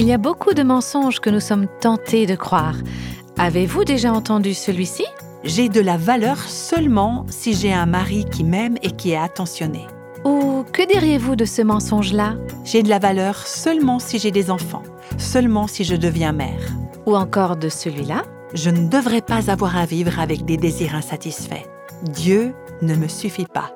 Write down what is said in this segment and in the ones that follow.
Il y a beaucoup de mensonges que nous sommes tentés de croire. Avez-vous déjà entendu celui-ci? J'ai de la valeur seulement si j'ai un mari qui m'aime et qui est attentionné. Ou que diriez-vous de ce mensonge-là? J'ai de la valeur seulement si j'ai des enfants, seulement si je deviens mère. Ou encore de celui-là? Je ne devrais pas avoir à vivre avec des désirs insatisfaits. Dieu ne me suffit pas.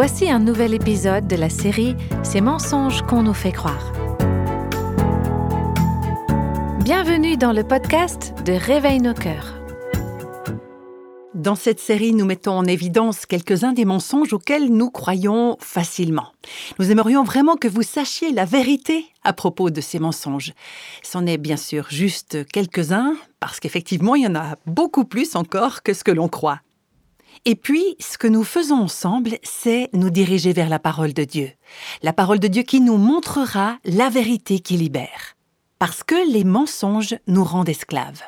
Voici un nouvel épisode de la série Ces mensonges qu'on nous fait croire. Bienvenue dans le podcast de Réveille nos cœurs. Dans cette série, nous mettons en évidence quelques-uns des mensonges auxquels nous croyons facilement. Nous aimerions vraiment que vous sachiez la vérité à propos de ces mensonges. C'en est bien sûr juste quelques-uns, parce qu'effectivement, il y en a beaucoup plus encore que ce que l'on croit. Et puis, ce que nous faisons ensemble, c'est nous diriger vers la parole de Dieu. La parole de Dieu qui nous montrera la vérité qui libère. Parce que les mensonges nous rendent esclaves.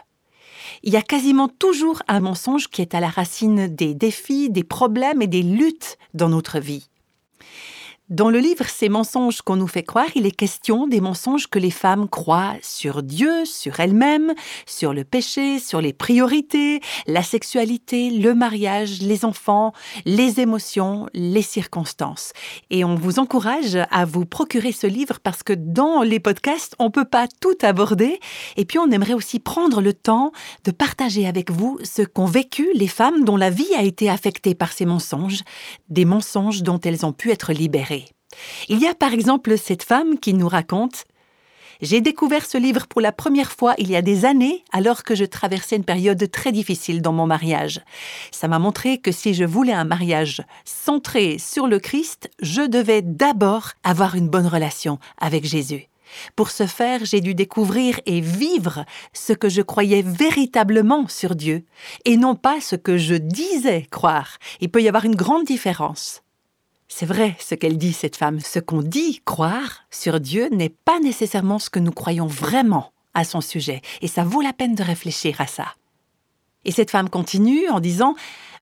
Il y a quasiment toujours un mensonge qui est à la racine des défis, des problèmes et des luttes dans notre vie. Dans le livre Ces mensonges qu'on nous fait croire, il est question des mensonges que les femmes croient sur Dieu, sur elles-mêmes, sur le péché, sur les priorités, la sexualité, le mariage, les enfants, les émotions, les circonstances. Et on vous encourage à vous procurer ce livre parce que dans les podcasts, on peut pas tout aborder. Et puis on aimerait aussi prendre le temps de partager avec vous ce qu'ont vécu les femmes dont la vie a été affectée par ces mensonges, des mensonges dont elles ont pu être libérées. Il y a par exemple cette femme qui nous raconte J'ai découvert ce livre pour la première fois il y a des années alors que je traversais une période très difficile dans mon mariage. Ça m'a montré que si je voulais un mariage centré sur le Christ, je devais d'abord avoir une bonne relation avec Jésus. Pour ce faire, j'ai dû découvrir et vivre ce que je croyais véritablement sur Dieu, et non pas ce que je disais croire. Il peut y avoir une grande différence. C'est vrai ce qu'elle dit, cette femme. Ce qu'on dit croire sur Dieu n'est pas nécessairement ce que nous croyons vraiment à son sujet, et ça vaut la peine de réfléchir à ça. Et cette femme continue en disant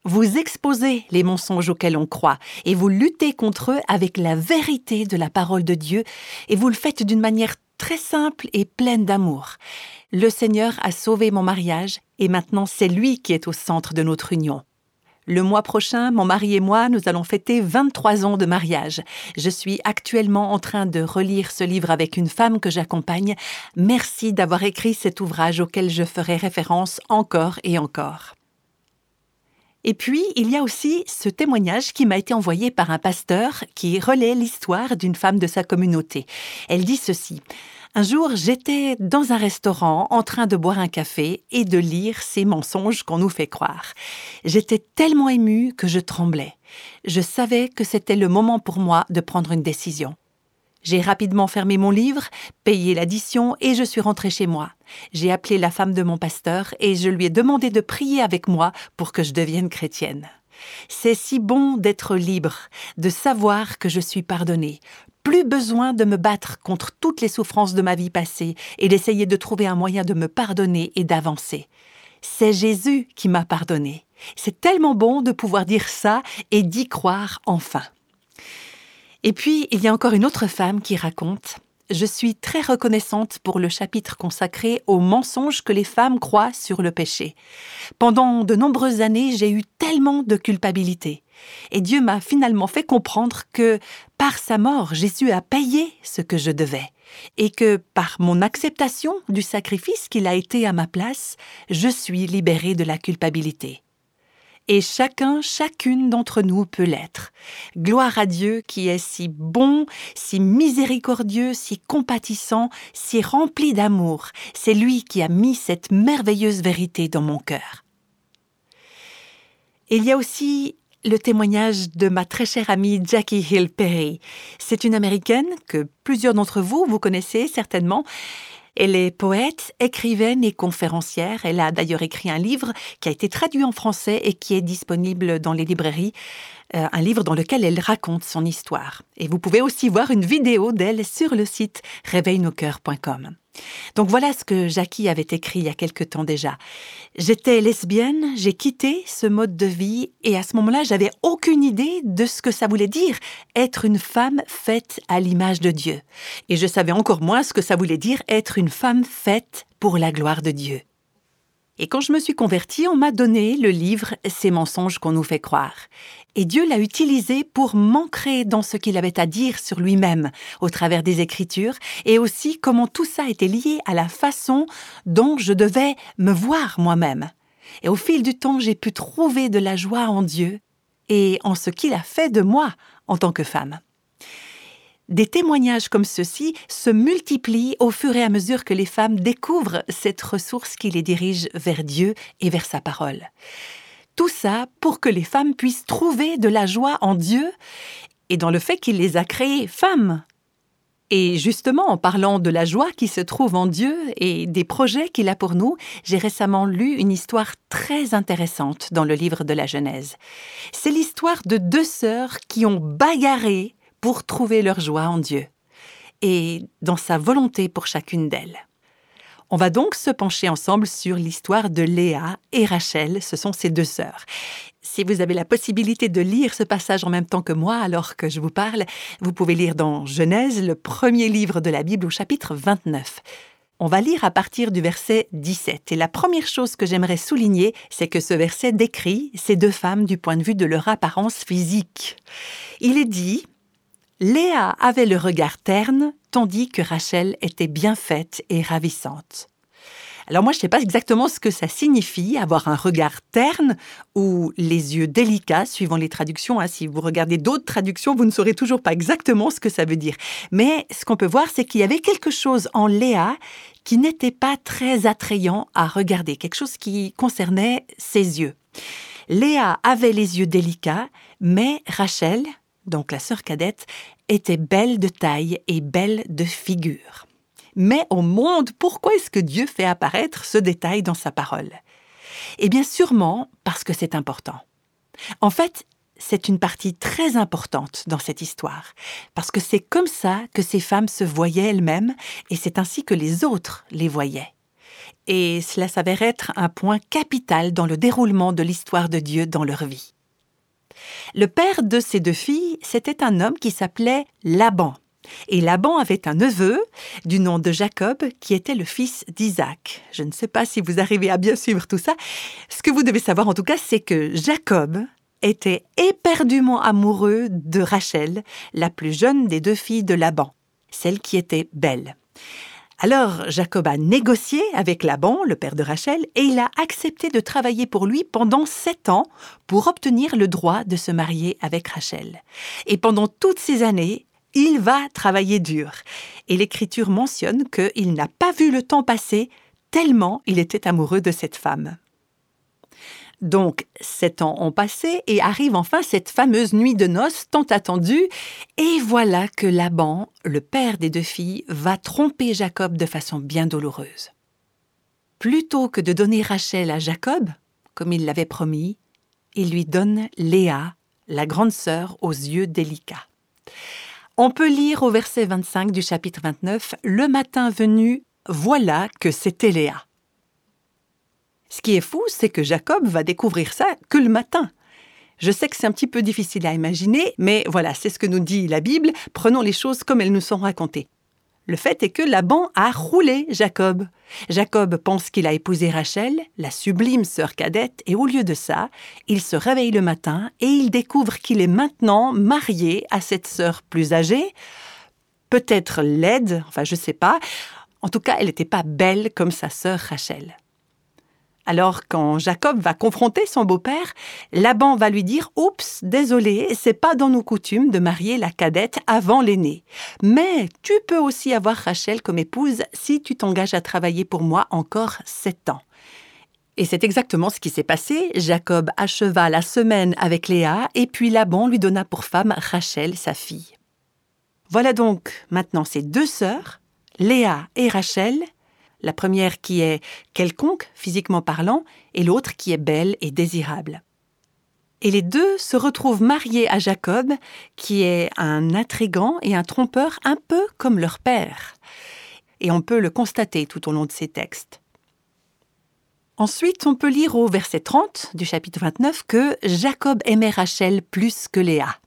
Vous exposez les mensonges auxquels on croit, et vous luttez contre eux avec la vérité de la parole de Dieu, et vous le faites d'une manière très simple et pleine d'amour. Le Seigneur a sauvé mon mariage, et maintenant c'est lui qui est au centre de notre union. Le mois prochain, mon mari et moi, nous allons fêter 23 ans de mariage. Je suis actuellement en train de relire ce livre avec une femme que j'accompagne. Merci d'avoir écrit cet ouvrage auquel je ferai référence encore et encore. Et puis, il y a aussi ce témoignage qui m'a été envoyé par un pasteur qui relaie l'histoire d'une femme de sa communauté. Elle dit ceci. Un jour, j'étais dans un restaurant en train de boire un café et de lire ces mensonges qu'on nous fait croire. J'étais tellement émue que je tremblais. Je savais que c'était le moment pour moi de prendre une décision. J'ai rapidement fermé mon livre, payé l'addition et je suis rentrée chez moi. J'ai appelé la femme de mon pasteur et je lui ai demandé de prier avec moi pour que je devienne chrétienne. C'est si bon d'être libre, de savoir que je suis pardonnée. Plus besoin de me battre contre toutes les souffrances de ma vie passée et d'essayer de trouver un moyen de me pardonner et d'avancer. C'est Jésus qui m'a pardonné. C'est tellement bon de pouvoir dire ça et d'y croire enfin. Et puis, il y a encore une autre femme qui raconte Je suis très reconnaissante pour le chapitre consacré aux mensonges que les femmes croient sur le péché. Pendant de nombreuses années, j'ai eu tellement de culpabilité. Et Dieu m'a finalement fait comprendre que par sa mort, Jésus a payé ce que je devais, et que par mon acceptation du sacrifice qu'il a été à ma place, je suis libérée de la culpabilité et chacun, chacune d'entre nous peut l'être. Gloire à Dieu qui est si bon, si miséricordieux, si compatissant, si rempli d'amour. C'est lui qui a mis cette merveilleuse vérité dans mon cœur. Il y a aussi le témoignage de ma très chère amie Jackie Hill Perry. C'est une américaine que plusieurs d'entre vous vous connaissez certainement. Elle est poète, écrivaine et conférencière. Elle a d'ailleurs écrit un livre qui a été traduit en français et qui est disponible dans les librairies. Euh, un livre dans lequel elle raconte son histoire. Et vous pouvez aussi voir une vidéo d'elle sur le site réveilnoscoeurs.com. Donc voilà ce que Jackie avait écrit il y a quelque temps déjà. J'étais lesbienne, j'ai quitté ce mode de vie et à ce moment-là, j'avais aucune idée de ce que ça voulait dire être une femme faite à l'image de Dieu. Et je savais encore moins ce que ça voulait dire être une femme faite pour la gloire de Dieu. Et quand je me suis convertie, on m'a donné le livre Ces mensonges qu'on nous fait croire. Et Dieu l'a utilisé pour m'ancrer dans ce qu'il avait à dire sur lui-même au travers des Écritures et aussi comment tout ça était lié à la façon dont je devais me voir moi-même. Et au fil du temps, j'ai pu trouver de la joie en Dieu et en ce qu'il a fait de moi en tant que femme. Des témoignages comme ceux-ci se multiplient au fur et à mesure que les femmes découvrent cette ressource qui les dirige vers Dieu et vers sa parole. Tout ça pour que les femmes puissent trouver de la joie en Dieu et dans le fait qu'il les a créées femmes. Et justement, en parlant de la joie qui se trouve en Dieu et des projets qu'il a pour nous, j'ai récemment lu une histoire très intéressante dans le livre de la Genèse. C'est l'histoire de deux sœurs qui ont bagarré pour trouver leur joie en Dieu et dans sa volonté pour chacune d'elles. On va donc se pencher ensemble sur l'histoire de Léa et Rachel, ce sont ces deux sœurs. Si vous avez la possibilité de lire ce passage en même temps que moi alors que je vous parle, vous pouvez lire dans Genèse, le premier livre de la Bible au chapitre 29. On va lire à partir du verset 17. Et la première chose que j'aimerais souligner, c'est que ce verset décrit ces deux femmes du point de vue de leur apparence physique. Il est dit Léa avait le regard terne, tandis que Rachel était bien faite et ravissante. Alors moi, je ne sais pas exactement ce que ça signifie, avoir un regard terne ou les yeux délicats, suivant les traductions. Hein. Si vous regardez d'autres traductions, vous ne saurez toujours pas exactement ce que ça veut dire. Mais ce qu'on peut voir, c'est qu'il y avait quelque chose en Léa qui n'était pas très attrayant à regarder, quelque chose qui concernait ses yeux. Léa avait les yeux délicats, mais Rachel, donc la sœur cadette, était belle de taille et belle de figure. Mais au monde, pourquoi est-ce que Dieu fait apparaître ce détail dans sa parole? Eh bien sûrement parce que c'est important. En fait, c'est une partie très importante dans cette histoire, parce que c'est comme ça que ces femmes se voyaient elles-mêmes, et c'est ainsi que les autres les voyaient. Et cela s'avère être un point capital dans le déroulement de l'histoire de Dieu dans leur vie. Le père de ces deux filles, c'était un homme qui s'appelait Laban. Et Laban avait un neveu du nom de Jacob qui était le fils d'Isaac. Je ne sais pas si vous arrivez à bien suivre tout ça. Ce que vous devez savoir en tout cas, c'est que Jacob était éperdument amoureux de Rachel, la plus jeune des deux filles de Laban, celle qui était belle. Alors Jacob a négocié avec Laban, le père de Rachel, et il a accepté de travailler pour lui pendant sept ans pour obtenir le droit de se marier avec Rachel. Et pendant toutes ces années, il va travailler dur. Et l'Écriture mentionne qu'il n'a pas vu le temps passer tellement il était amoureux de cette femme. Donc, sept ans ont passé et arrive enfin cette fameuse nuit de noces tant attendue, et voilà que Laban, le père des deux filles, va tromper Jacob de façon bien douloureuse. Plutôt que de donner Rachel à Jacob, comme il l'avait promis, il lui donne Léa, la grande sœur aux yeux délicats. On peut lire au verset 25 du chapitre 29 Le matin venu, voilà que c'était Léa. Ce qui est fou, c'est que Jacob va découvrir ça que le matin. Je sais que c'est un petit peu difficile à imaginer, mais voilà, c'est ce que nous dit la Bible. Prenons les choses comme elles nous sont racontées. Le fait est que Laban a roulé Jacob. Jacob pense qu'il a épousé Rachel, la sublime sœur cadette, et au lieu de ça, il se réveille le matin et il découvre qu'il est maintenant marié à cette sœur plus âgée, peut-être laide, enfin je sais pas. En tout cas, elle n'était pas belle comme sa sœur Rachel. Alors quand Jacob va confronter son beau-père, Laban va lui dire Oups, désolé, c'est pas dans nos coutumes de marier la cadette avant l'aînée. Mais tu peux aussi avoir Rachel comme épouse si tu t'engages à travailler pour moi encore sept ans. Et c'est exactement ce qui s'est passé. Jacob acheva la semaine avec Léa et puis Laban lui donna pour femme Rachel, sa fille. Voilà donc maintenant ces deux sœurs, Léa et Rachel, la première qui est quelconque, physiquement parlant, et l'autre qui est belle et désirable. Et les deux se retrouvent mariés à Jacob, qui est un intrigant et un trompeur un peu comme leur père. et on peut le constater tout au long de ces textes. Ensuite, on peut lire au verset 30 du chapitre 29 que Jacob aimait Rachel plus que Léa.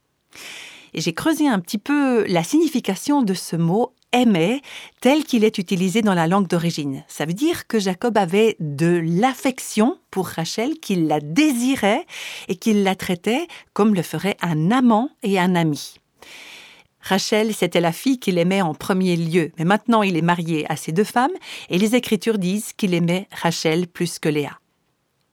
Et j'ai creusé un petit peu la signification de ce mot aimait tel qu'il est utilisé dans la langue d'origine. Ça veut dire que Jacob avait de l'affection pour Rachel, qu'il la désirait et qu'il la traitait comme le ferait un amant et un ami. Rachel, c'était la fille qu'il aimait en premier lieu, mais maintenant il est marié à ses deux femmes, et les Écritures disent qu'il aimait Rachel plus que Léa.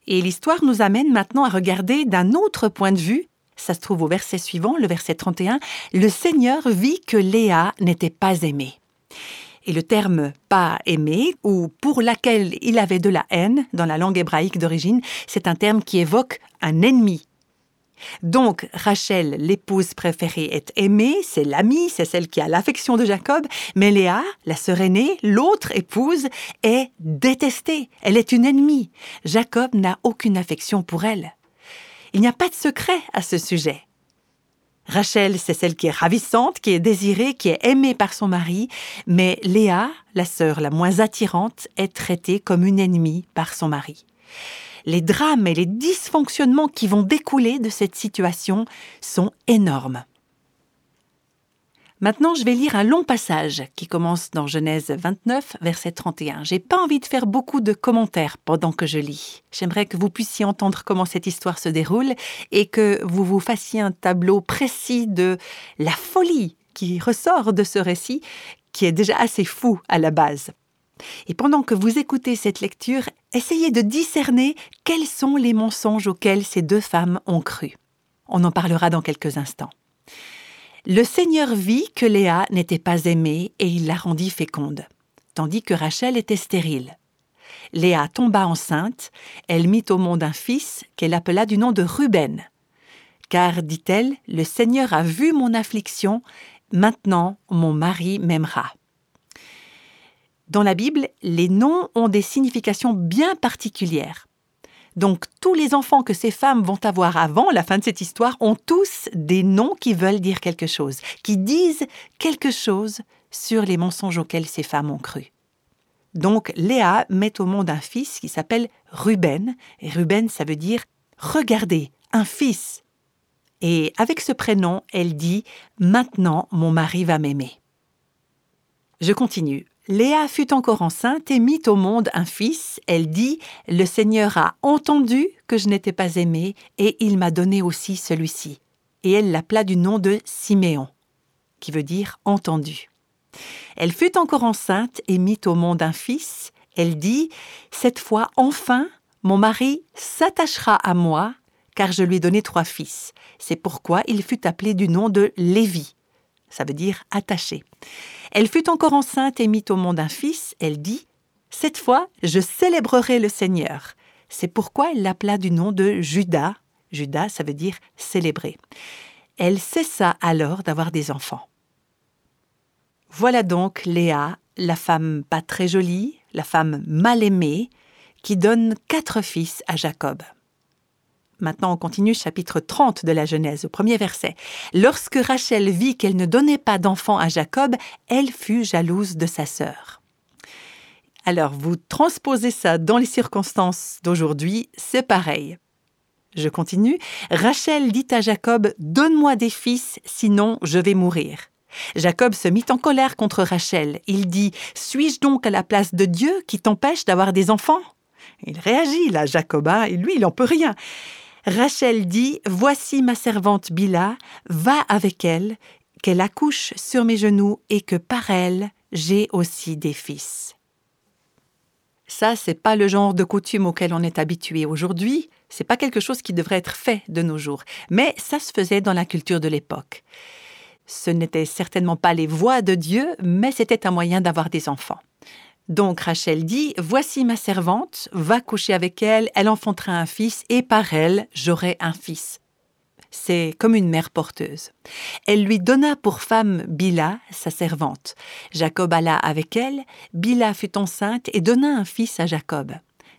Et l'histoire nous amène maintenant à regarder d'un autre point de vue, ça se trouve au verset suivant, le verset 31, le Seigneur vit que Léa n'était pas aimée. Et le terme pas aimé ou pour laquelle il avait de la haine dans la langue hébraïque d'origine, c'est un terme qui évoque un ennemi, donc Rachel, l'épouse préférée, est aimée, c'est l'amie, c'est celle qui a l'affection de Jacob, mais Léa, la sœur aînée, l'autre épouse, est détestée, elle est une ennemie. Jacob n'a aucune affection pour elle. Il n'y a pas de secret à ce sujet. Rachel, c'est celle qui est ravissante, qui est désirée, qui est aimée par son mari, mais Léa, la sœur la moins attirante, est traitée comme une ennemie par son mari les drames et les dysfonctionnements qui vont découler de cette situation sont énormes. Maintenant, je vais lire un long passage qui commence dans Genèse 29, verset 31. J'ai pas envie de faire beaucoup de commentaires pendant que je lis. J'aimerais que vous puissiez entendre comment cette histoire se déroule et que vous vous fassiez un tableau précis de la folie qui ressort de ce récit, qui est déjà assez fou à la base. Et pendant que vous écoutez cette lecture, essayez de discerner quels sont les mensonges auxquels ces deux femmes ont cru. On en parlera dans quelques instants. Le Seigneur vit que Léa n'était pas aimée et il la rendit féconde, tandis que Rachel était stérile. Léa tomba enceinte, elle mit au monde un fils qu'elle appela du nom de Ruben. Car, dit-elle, le Seigneur a vu mon affliction, maintenant mon mari m'aimera. Dans la Bible, les noms ont des significations bien particulières. Donc tous les enfants que ces femmes vont avoir avant la fin de cette histoire ont tous des noms qui veulent dire quelque chose, qui disent quelque chose sur les mensonges auxquels ces femmes ont cru. Donc Léa met au monde un fils qui s'appelle Ruben, Ruben ça veut dire regardez, un fils. Et avec ce prénom, elle dit Maintenant mon mari va m'aimer. Je continue. Léa fut encore enceinte et mit au monde un fils. Elle dit Le Seigneur a entendu que je n'étais pas aimée, et il m'a donné aussi celui-ci. Et elle l'appela du nom de Siméon, qui veut dire entendu. Elle fut encore enceinte et mit au monde un fils. Elle dit Cette fois, enfin, mon mari s'attachera à moi, car je lui ai donné trois fils. C'est pourquoi il fut appelé du nom de Lévi. Ça veut dire attaché. Elle fut encore enceinte et mit au monde un fils. Elle dit Cette fois, je célébrerai le Seigneur. C'est pourquoi elle l'appela du nom de Judas. Judas, ça veut dire célébrer. Elle cessa alors d'avoir des enfants. Voilà donc Léa, la femme pas très jolie, la femme mal aimée, qui donne quatre fils à Jacob. Maintenant, on continue chapitre 30 de la Genèse, au premier verset. Lorsque Rachel vit qu'elle ne donnait pas d'enfant à Jacob, elle fut jalouse de sa sœur. Alors, vous transposez ça dans les circonstances d'aujourd'hui, c'est pareil. Je continue. Rachel dit à Jacob Donne-moi des fils, sinon je vais mourir. Jacob se mit en colère contre Rachel. Il dit Suis-je donc à la place de Dieu qui t'empêche d'avoir des enfants? Il réagit là, Jacob, et lui, il n'en peut rien. Rachel dit Voici ma servante Bila, va avec elle, qu'elle accouche sur mes genoux et que par elle j'ai aussi des fils. Ça, c'est pas le genre de coutume auquel on est habitué aujourd'hui, c'est pas quelque chose qui devrait être fait de nos jours, mais ça se faisait dans la culture de l'époque. Ce n'était certainement pas les voies de Dieu, mais c'était un moyen d'avoir des enfants. Donc Rachel dit, Voici ma servante, va coucher avec elle, elle enfantera un fils, et par elle j'aurai un fils. C'est comme une mère porteuse. Elle lui donna pour femme Bila, sa servante. Jacob alla avec elle, Bila fut enceinte et donna un fils à Jacob.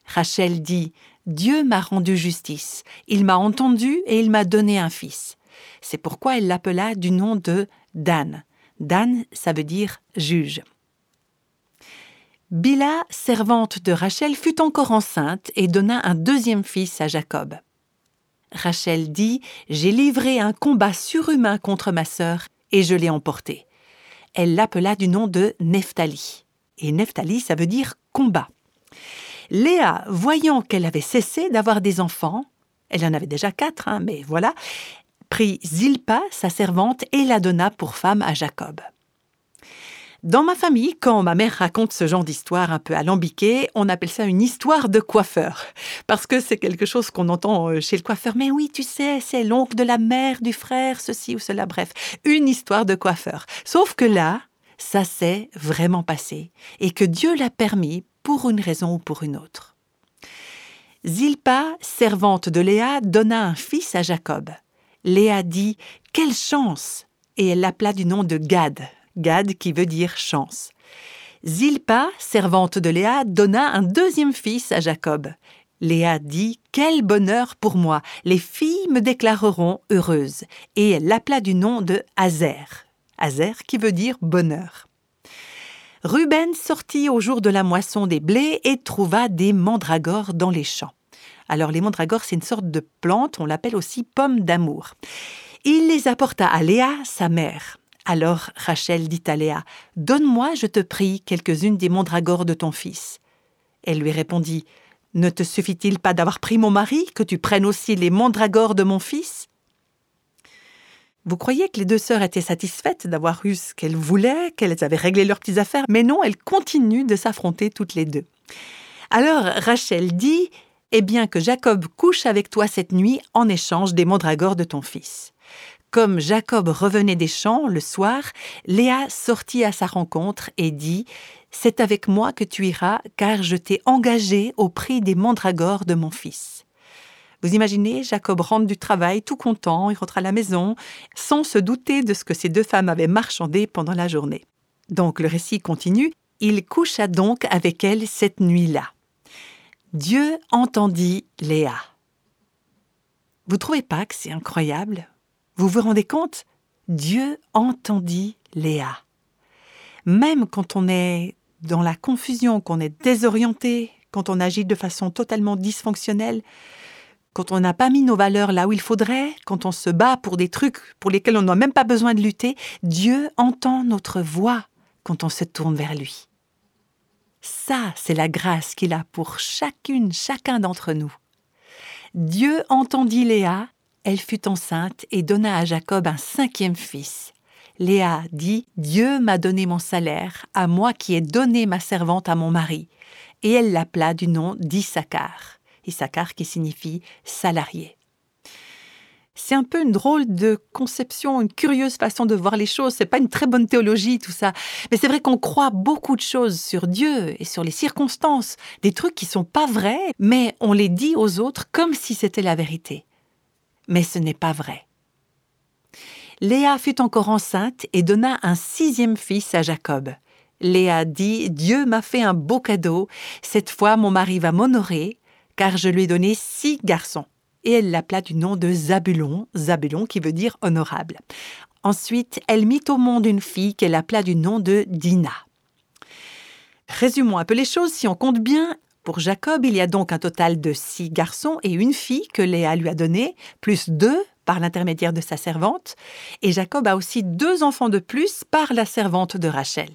Rachel dit, Dieu m'a rendu justice, il m'a entendu et il m'a donné un fils. C'est pourquoi elle l'appela du nom de Dan. Dan, ça veut dire juge. Bila, servante de Rachel, fut encore enceinte et donna un deuxième fils à Jacob. Rachel dit J'ai livré un combat surhumain contre ma sœur et je l'ai emporté. Elle l'appela du nom de Nephtali. Et Nephtali, ça veut dire combat. Léa, voyant qu'elle avait cessé d'avoir des enfants, elle en avait déjà quatre, hein, mais voilà, prit Zilpa, sa servante, et la donna pour femme à Jacob. Dans ma famille, quand ma mère raconte ce genre d'histoire un peu alambiquée, on appelle ça une histoire de coiffeur. Parce que c'est quelque chose qu'on entend euh, chez le coiffeur. Mais oui, tu sais, c'est l'oncle de la mère, du frère, ceci ou cela. Bref, une histoire de coiffeur. Sauf que là, ça s'est vraiment passé. Et que Dieu l'a permis pour une raison ou pour une autre. Zilpa, servante de Léa, donna un fils à Jacob. Léa dit Quelle chance Et elle l'appela du nom de Gad, Gad qui veut dire chance. Zilpa, servante de Léa, donna un deuxième fils à Jacob. Léa dit Quel bonheur pour moi Les filles me déclareront heureuse. Et elle l'appela du nom de Hazer. Hazer qui veut dire bonheur. Ruben sortit au jour de la moisson des blés et trouva des mandragores dans les champs. Alors les mandragores, c'est une sorte de plante, on l'appelle aussi pomme d'amour. Il les apporta à Léa, sa mère. Alors Rachel dit à Léa Donne-moi, je te prie, quelques-unes des mandragores de ton fils. Elle lui répondit Ne te suffit-il pas d'avoir pris mon mari, que tu prennes aussi les mandragores de mon fils? Vous croyez que les deux sœurs étaient satisfaites d'avoir eu ce qu'elles voulaient, qu'elles avaient réglé leurs petites affaires, mais non, elles continuent de s'affronter toutes les deux. Alors Rachel dit Eh bien que Jacob couche avec toi cette nuit en échange des mandragores de ton fils. Comme Jacob revenait des champs le soir, Léa sortit à sa rencontre et dit C'est avec moi que tu iras, car je t'ai engagé au prix des mandragores de mon fils. Vous imaginez, Jacob rentre du travail tout content, il rentre à la maison, sans se douter de ce que ces deux femmes avaient marchandé pendant la journée. Donc le récit continue, il coucha donc avec elle cette nuit-là. Dieu entendit Léa. Vous trouvez pas que c'est incroyable? Vous vous rendez compte? Dieu entendit Léa. Même quand on est dans la confusion, qu'on est désorienté, quand on agit de façon totalement dysfonctionnelle, quand on n'a pas mis nos valeurs là où il faudrait, quand on se bat pour des trucs pour lesquels on n'a même pas besoin de lutter, Dieu entend notre voix quand on se tourne vers lui. Ça, c'est la grâce qu'il a pour chacune, chacun d'entre nous. Dieu entendit Léa elle fut enceinte et donna à Jacob un cinquième fils. Léa dit Dieu m'a donné mon salaire, à moi qui ai donné ma servante à mon mari. Et elle l'appela du nom d'Issachar. Issachar qui signifie salarié. C'est un peu une drôle de conception, une curieuse façon de voir les choses. C'est pas une très bonne théologie, tout ça. Mais c'est vrai qu'on croit beaucoup de choses sur Dieu et sur les circonstances, des trucs qui sont pas vrais, mais on les dit aux autres comme si c'était la vérité mais ce n'est pas vrai. Léa fut encore enceinte et donna un sixième fils à Jacob. Léa dit Dieu m'a fait un beau cadeau, cette fois mon mari va m'honorer, car je lui ai donné six garçons. Et elle l'appela du nom de Zabulon, Zabulon qui veut dire honorable. Ensuite, elle mit au monde une fille qu'elle appela du nom de Dina. Résumons un peu les choses, si on compte bien, pour Jacob, il y a donc un total de six garçons et une fille que Léa lui a donnée, plus deux par l'intermédiaire de sa servante, et Jacob a aussi deux enfants de plus par la servante de Rachel.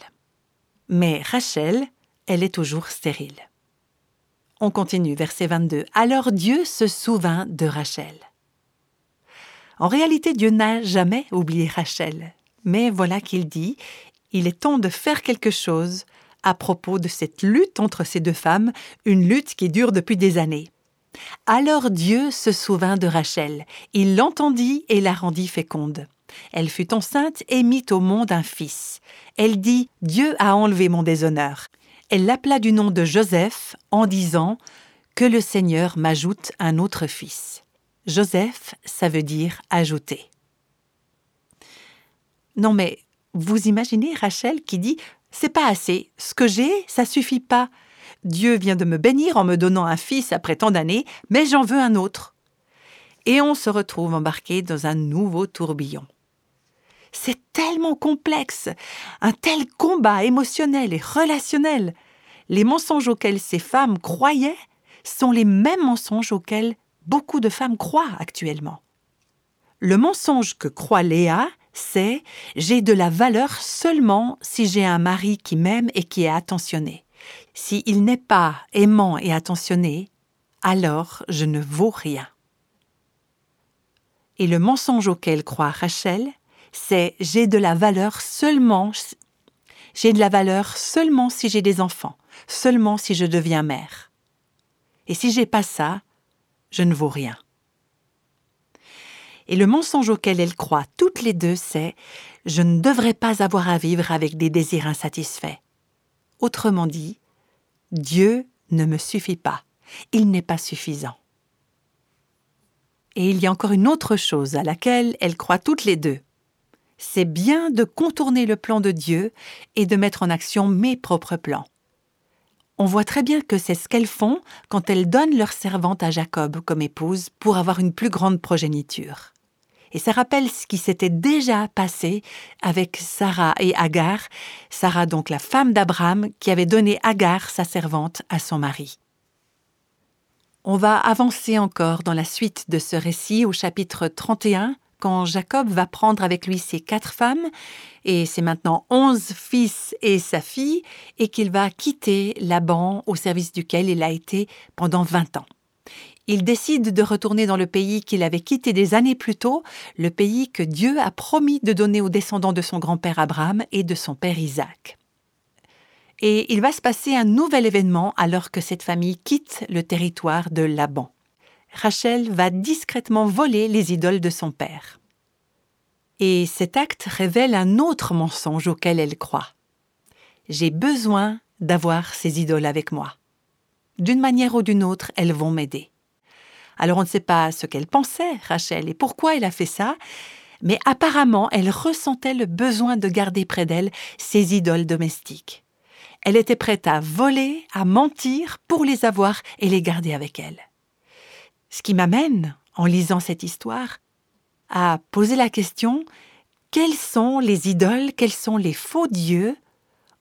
Mais Rachel, elle est toujours stérile. On continue, verset 22. Alors Dieu se souvint de Rachel. En réalité, Dieu n'a jamais oublié Rachel. Mais voilà qu'il dit, il est temps de faire quelque chose à propos de cette lutte entre ces deux femmes, une lutte qui dure depuis des années. Alors Dieu se souvint de Rachel, il l'entendit et la rendit féconde. Elle fut enceinte et mit au monde un fils. Elle dit Dieu a enlevé mon déshonneur. Elle l'appela du nom de Joseph en disant Que le Seigneur m'ajoute un autre fils. Joseph, ça veut dire ajouter. Non mais, vous imaginez Rachel qui dit c'est pas assez. Ce que j'ai, ça suffit pas. Dieu vient de me bénir en me donnant un fils après tant d'années, mais j'en veux un autre. Et on se retrouve embarqué dans un nouveau tourbillon. C'est tellement complexe, un tel combat émotionnel et relationnel. les mensonges auxquels ces femmes croyaient sont les mêmes mensonges auxquels beaucoup de femmes croient actuellement. Le mensonge que croit Léa, c'est j'ai de la valeur seulement si j'ai un mari qui m'aime et qui est attentionné. S'il n'est pas aimant et attentionné, alors je ne vaux rien. Et le mensonge auquel croit Rachel, c'est j'ai de la valeur seulement j'ai de la valeur seulement si j'ai des enfants, seulement si je deviens mère. Et si j'ai pas ça, je ne vaux rien. Et le mensonge auquel elles croient toutes les deux, c'est je ne devrais pas avoir à vivre avec des désirs insatisfaits. Autrement dit, Dieu ne me suffit pas, il n'est pas suffisant. Et il y a encore une autre chose à laquelle elles croient toutes les deux. C'est bien de contourner le plan de Dieu et de mettre en action mes propres plans. On voit très bien que c'est ce qu'elles font quand elles donnent leur servante à Jacob comme épouse pour avoir une plus grande progéniture. Et ça rappelle ce qui s'était déjà passé avec Sarah et Agar, Sarah donc la femme d'Abraham qui avait donné Agar, sa servante, à son mari. On va avancer encore dans la suite de ce récit au chapitre 31, quand Jacob va prendre avec lui ses quatre femmes, et c'est maintenant onze fils et sa fille, et qu'il va quitter Laban au service duquel il a été pendant vingt ans il décide de retourner dans le pays qu'il avait quitté des années plus tôt, le pays que Dieu a promis de donner aux descendants de son grand-père Abraham et de son père Isaac. Et il va se passer un nouvel événement alors que cette famille quitte le territoire de Laban. Rachel va discrètement voler les idoles de son père. Et cet acte révèle un autre mensonge auquel elle croit. J'ai besoin d'avoir ces idoles avec moi. D'une manière ou d'une autre, elles vont m'aider. Alors on ne sait pas ce qu'elle pensait, Rachel, et pourquoi elle a fait ça, mais apparemment elle ressentait le besoin de garder près d'elle ses idoles domestiques. Elle était prête à voler, à mentir pour les avoir et les garder avec elle. Ce qui m'amène, en lisant cette histoire, à poser la question quels sont les idoles, quels sont les faux dieux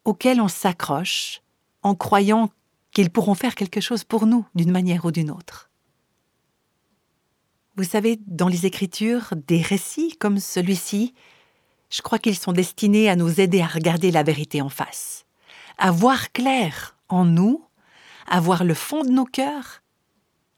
auxquels on s'accroche en croyant qu'ils pourront faire quelque chose pour nous d'une manière ou d'une autre? Vous savez, dans les Écritures, des récits comme celui-ci, je crois qu'ils sont destinés à nous aider à regarder la vérité en face, à voir clair en nous, à voir le fond de nos cœurs,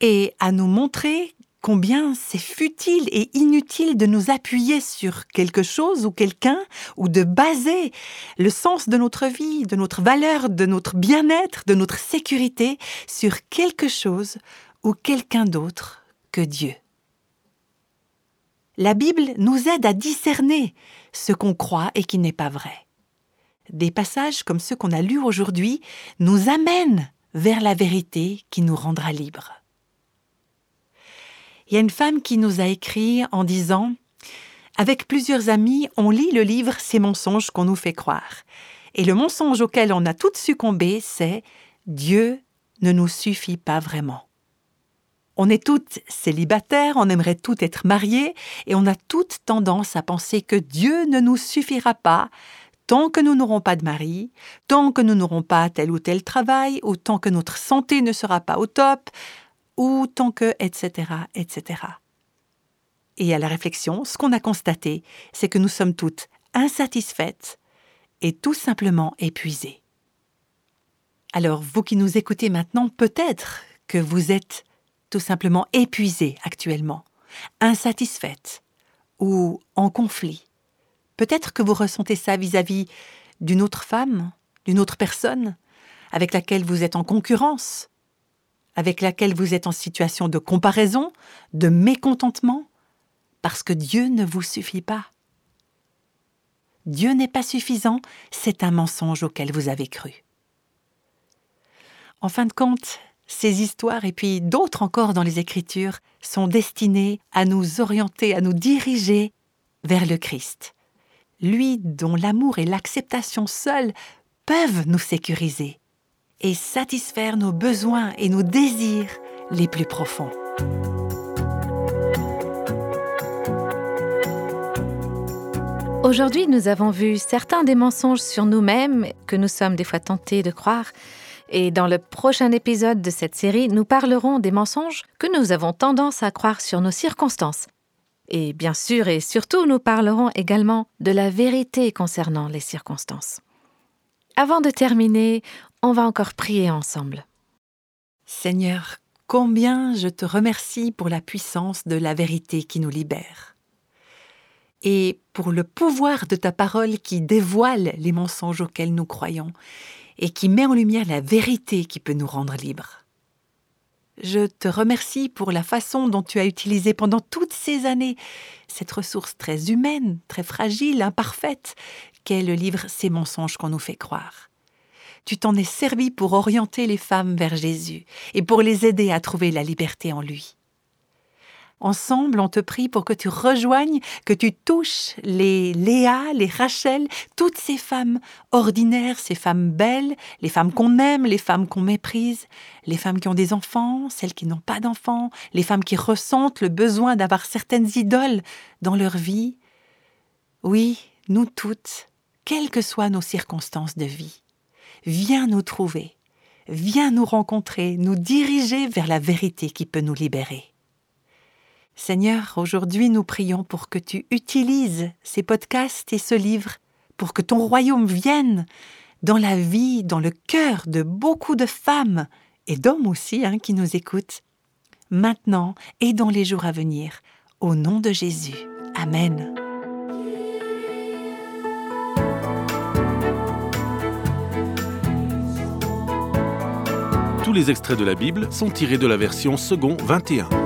et à nous montrer combien c'est futile et inutile de nous appuyer sur quelque chose ou quelqu'un, ou de baser le sens de notre vie, de notre valeur, de notre bien-être, de notre sécurité sur quelque chose ou quelqu'un d'autre que Dieu la Bible nous aide à discerner ce qu'on croit et qui n'est pas vrai. Des passages comme ceux qu'on a lus aujourd'hui nous amènent vers la vérité qui nous rendra libres. Il y a une femme qui nous a écrit en disant Avec plusieurs amis, on lit le livre Ces mensonges qu'on nous fait croire. Et le mensonge auquel on a toutes succombé, c'est Dieu ne nous suffit pas vraiment. On est toutes célibataires, on aimerait toutes être mariées, et on a toutes tendance à penser que Dieu ne nous suffira pas tant que nous n'aurons pas de mari, tant que nous n'aurons pas tel ou tel travail, ou tant que notre santé ne sera pas au top, ou tant que, etc., etc. Et à la réflexion, ce qu'on a constaté, c'est que nous sommes toutes insatisfaites et tout simplement épuisées. Alors, vous qui nous écoutez maintenant, peut-être que vous êtes tout simplement épuisée actuellement, insatisfaite ou en conflit. Peut-être que vous ressentez ça vis-à-vis d'une autre femme, d'une autre personne, avec laquelle vous êtes en concurrence, avec laquelle vous êtes en situation de comparaison, de mécontentement, parce que Dieu ne vous suffit pas. Dieu n'est pas suffisant, c'est un mensonge auquel vous avez cru. En fin de compte, ces histoires et puis d'autres encore dans les Écritures sont destinées à nous orienter, à nous diriger vers le Christ, lui dont l'amour et l'acceptation seuls peuvent nous sécuriser et satisfaire nos besoins et nos désirs les plus profonds. Aujourd'hui, nous avons vu certains des mensonges sur nous-mêmes que nous sommes des fois tentés de croire Et dans le prochain épisode de cette série, nous parlerons des mensonges que nous avons tendance à croire sur nos circonstances. Et bien sûr et surtout, nous parlerons également de la vérité concernant les circonstances. Avant de terminer, on va encore prier ensemble. Seigneur, combien je te remercie pour la puissance de la vérité qui nous libère et pour le pouvoir de ta parole qui dévoile les mensonges auxquels nous croyons et qui met en lumière la vérité qui peut nous rendre libres. Je te remercie pour la façon dont tu as utilisé pendant toutes ces années cette ressource très humaine, très fragile, imparfaite, qu'est le livre Ces mensonges qu'on nous fait croire. Tu t'en es servi pour orienter les femmes vers Jésus et pour les aider à trouver la liberté en lui. Ensemble, on te prie pour que tu rejoignes, que tu touches les Léa, les Rachel, toutes ces femmes ordinaires, ces femmes belles, les femmes qu'on aime, les femmes qu'on méprise, les femmes qui ont des enfants, celles qui n'ont pas d'enfants, les femmes qui ressentent le besoin d'avoir certaines idoles dans leur vie. Oui, nous toutes, quelles que soient nos circonstances de vie, viens nous trouver, viens nous rencontrer, nous diriger vers la vérité qui peut nous libérer. Seigneur, aujourd'hui nous prions pour que tu utilises ces podcasts et ce livre, pour que ton royaume vienne dans la vie, dans le cœur de beaucoup de femmes et d'hommes aussi hein, qui nous écoutent, maintenant et dans les jours à venir, au nom de Jésus. Amen. Tous les extraits de la Bible sont tirés de la version second 21.